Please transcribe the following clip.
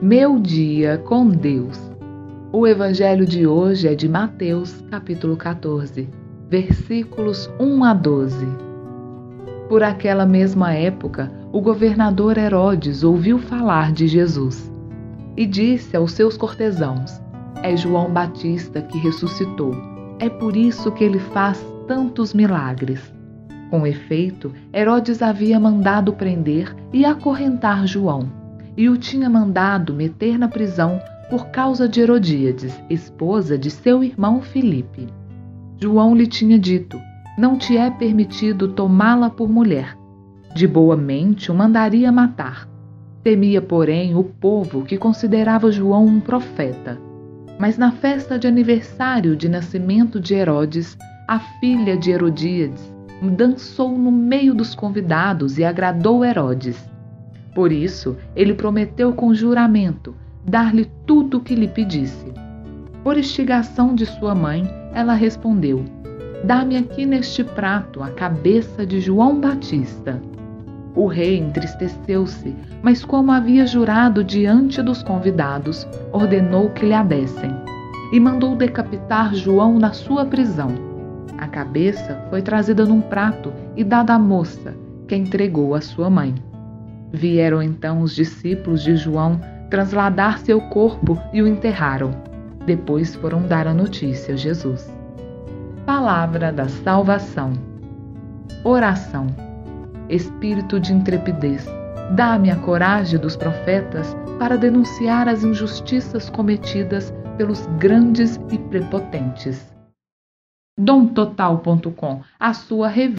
Meu dia com Deus. O evangelho de hoje é de Mateus, capítulo 14, versículos 1 a 12. Por aquela mesma época, o governador Herodes ouviu falar de Jesus e disse aos seus cortesãos: É João Batista que ressuscitou. É por isso que ele faz tantos milagres. Com efeito, Herodes havia mandado prender e acorrentar João e o tinha mandado meter na prisão por causa de Herodíades, esposa de seu irmão Filipe. João lhe tinha dito: Não te é permitido tomá-la por mulher. De boa mente o mandaria matar. Temia, porém, o povo que considerava João um profeta. Mas na festa de aniversário de nascimento de Herodes, a filha de Herodíades dançou no meio dos convidados e agradou Herodes. Por isso, ele prometeu com juramento dar-lhe tudo o que lhe pedisse. Por instigação de sua mãe, ela respondeu: Dá-me aqui neste prato a cabeça de João Batista. O rei entristeceu-se, mas, como havia jurado diante dos convidados, ordenou que lhe a dessem e mandou decapitar João na sua prisão. A cabeça foi trazida num prato e dada à moça, que entregou à sua mãe. Vieram então os discípulos de João trasladar seu corpo e o enterraram. Depois foram dar a notícia a Jesus. Palavra da salvação. Oração. Espírito de intrepidez, dá-me a coragem dos profetas para denunciar as injustiças cometidas pelos grandes e prepotentes. Domtotal.com, a sua revista